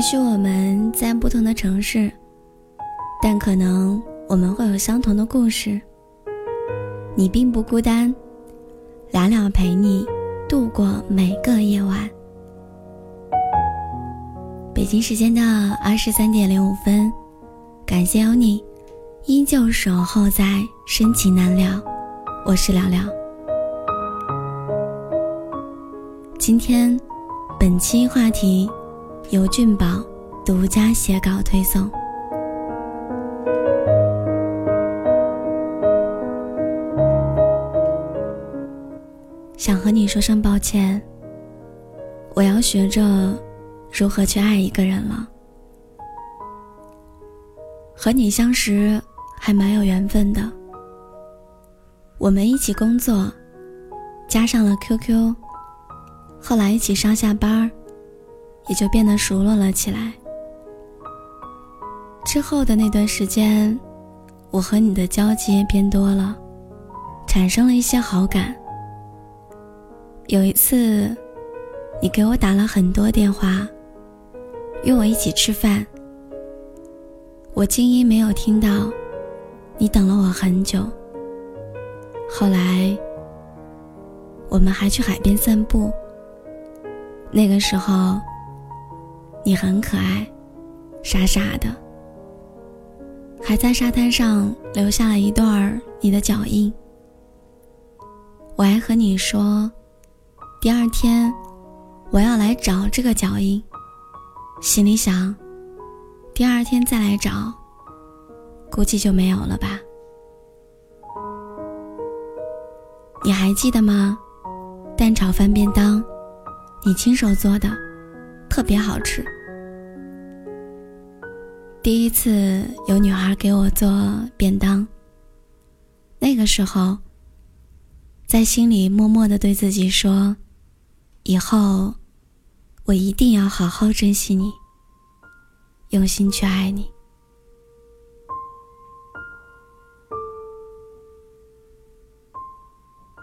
也许我们在不同的城市，但可能我们会有相同的故事。你并不孤单，聊聊陪你度过每个夜晚。北京时间的二十三点零五分，感谢有你，依旧守候在深情难了。我是聊聊。今天，本期话题由俊宝独家写稿推送。想和你说声抱歉，我要学着如何去爱一个人了。和你相识还蛮有缘分的，我们一起工作，加上了 QQ，后来一起上下班也就变得熟络了起来。之后的那段时间，我和你的交集变多了，产生了一些好感。有一次，你给我打了很多电话，约我一起吃饭。我静音没有听到，你等了我很久。后来，我们还去海边散步。那个时候，你很可爱，傻傻的，还在沙滩上留下了一段儿你的脚印。我还和你说。第二天，我要来找这个脚印。心里想，第二天再来找，估计就没有了吧？你还记得吗？蛋炒饭便当，你亲手做的，特别好吃。第一次有女孩给我做便当，那个时候，在心里默默的对自己说。以后，我一定要好好珍惜你，用心去爱你。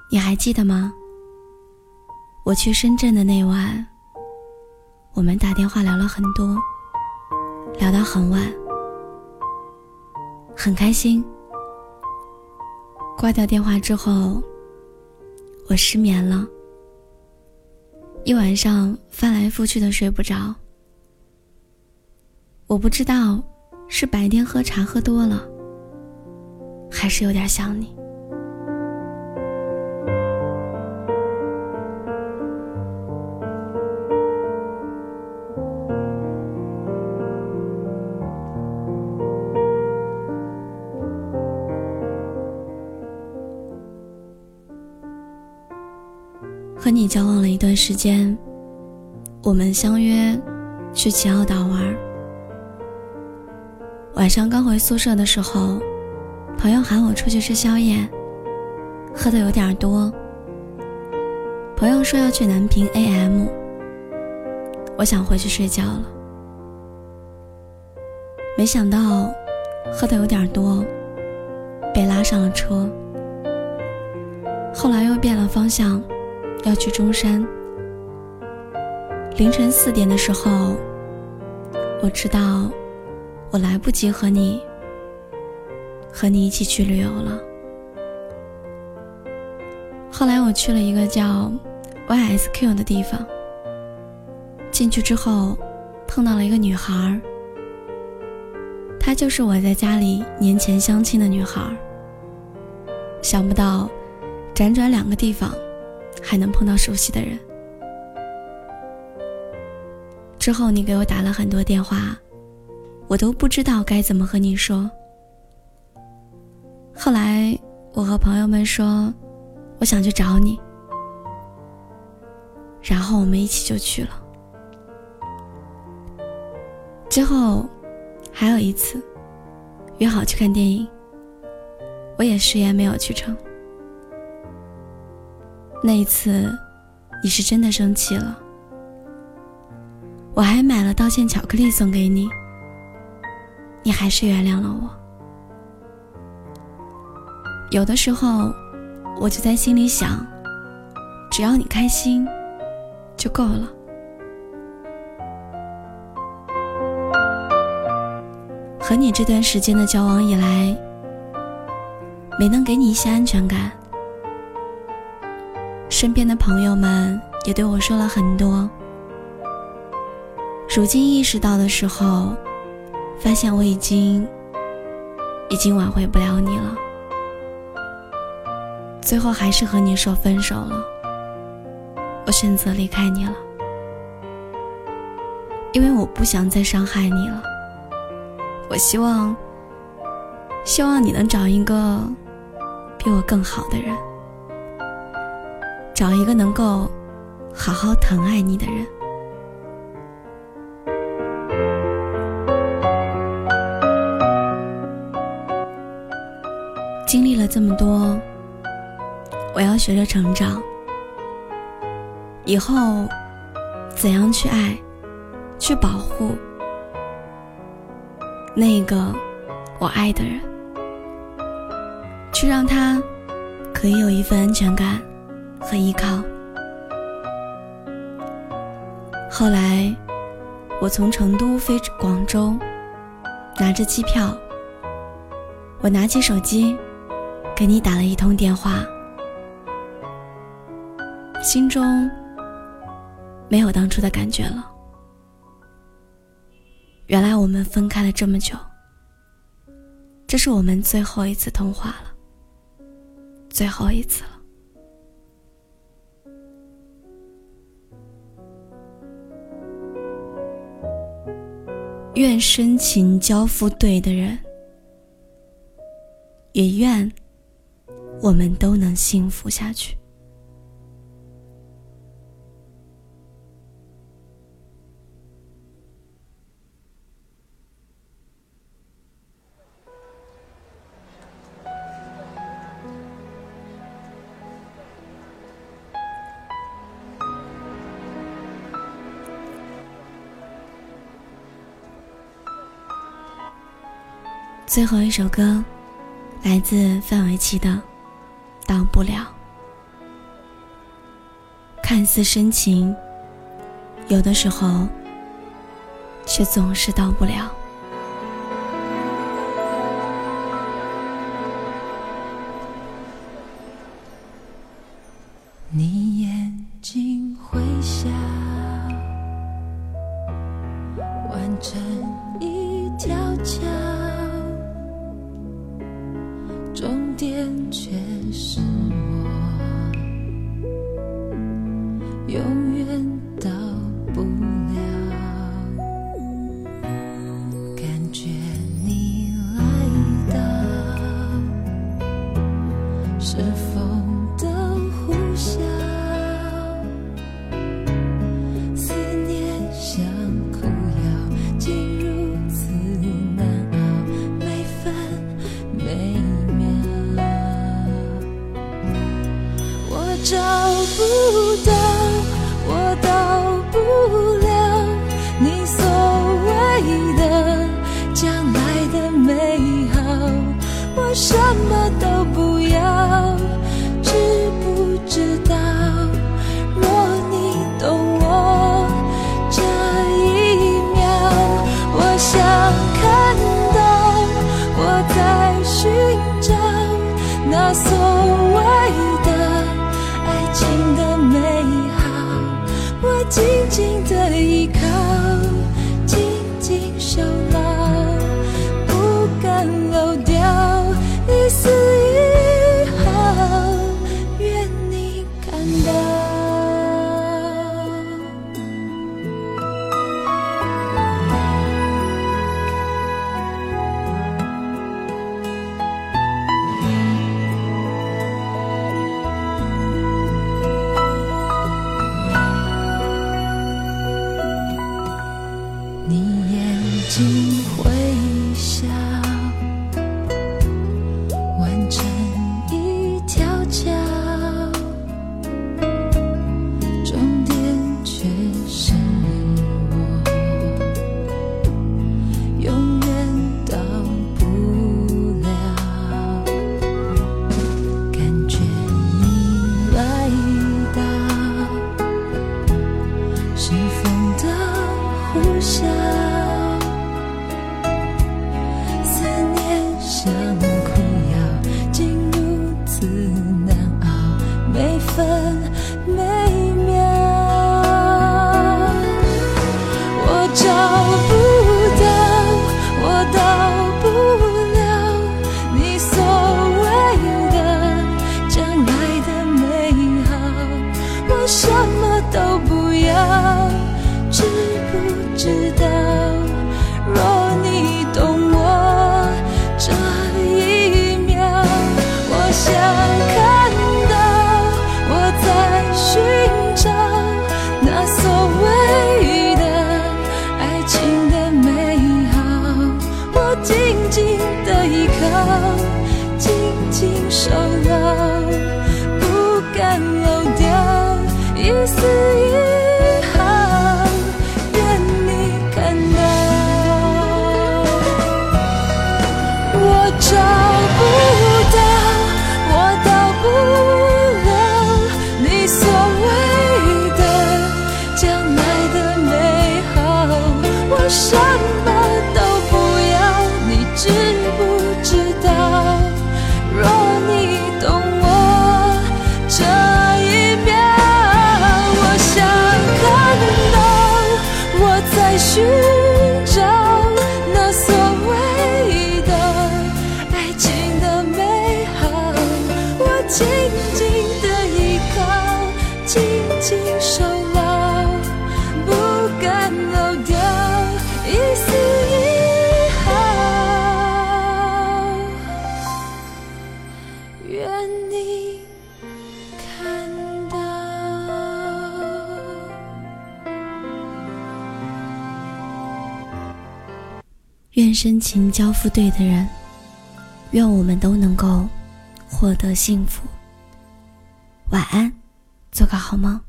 你还记得吗？我去深圳的那晚，我们打电话聊了很多，聊到很晚，很开心。挂掉电话之后，我失眠了。一晚上翻来覆去的睡不着，我不知道是白天喝茶喝多了，还是有点想你。和你交往了一段时间，我们相约去奇奥岛玩。晚上刚回宿舍的时候，朋友喊我出去吃宵夜，喝的有点多。朋友说要去南平 AM，我想回去睡觉了。没想到喝的有点多，被拉上了车。后来又变了方向。要去中山。凌晨四点的时候，我知道我来不及和你和你一起去旅游了。后来我去了一个叫 YSQ 的地方，进去之后碰到了一个女孩，她就是我在家里年前相亲的女孩。想不到，辗转两个地方。还能碰到熟悉的人。之后你给我打了很多电话，我都不知道该怎么和你说。后来我和朋友们说，我想去找你，然后我们一起就去了。之后还有一次，约好去看电影，我也食言没有去成。那一次，你是真的生气了。我还买了道歉巧克力送给你，你还是原谅了我。有的时候，我就在心里想，只要你开心，就够了。和你这段时间的交往以来，没能给你一些安全感。身边的朋友们也对我说了很多。如今意识到的时候，发现我已经已经挽回不了你了。最后还是和你说分手了。我选择离开你了，因为我不想再伤害你了。我希望，希望你能找一个比我更好的人。找一个能够好好疼爱你的人。经历了这么多，我要学着成长。以后怎样去爱，去保护那个我爱的人，去让他可以有一份安全感。和依靠。后来，我从成都飞广州，拿着机票，我拿起手机，给你打了一通电话，心中没有当初的感觉了。原来我们分开了这么久，这是我们最后一次通话了，最后一次了。愿深情交付对的人，也愿我们都能幸福下去。最后一首歌，来自范玮琪的《到不了》。看似深情，有的时候却总是到不了。找不到，我到不了你所谓的将来的美好，我什么你眼睛会笑。just 愿深情交付对的人愿我们都能够获得幸福。晚安做个好梦。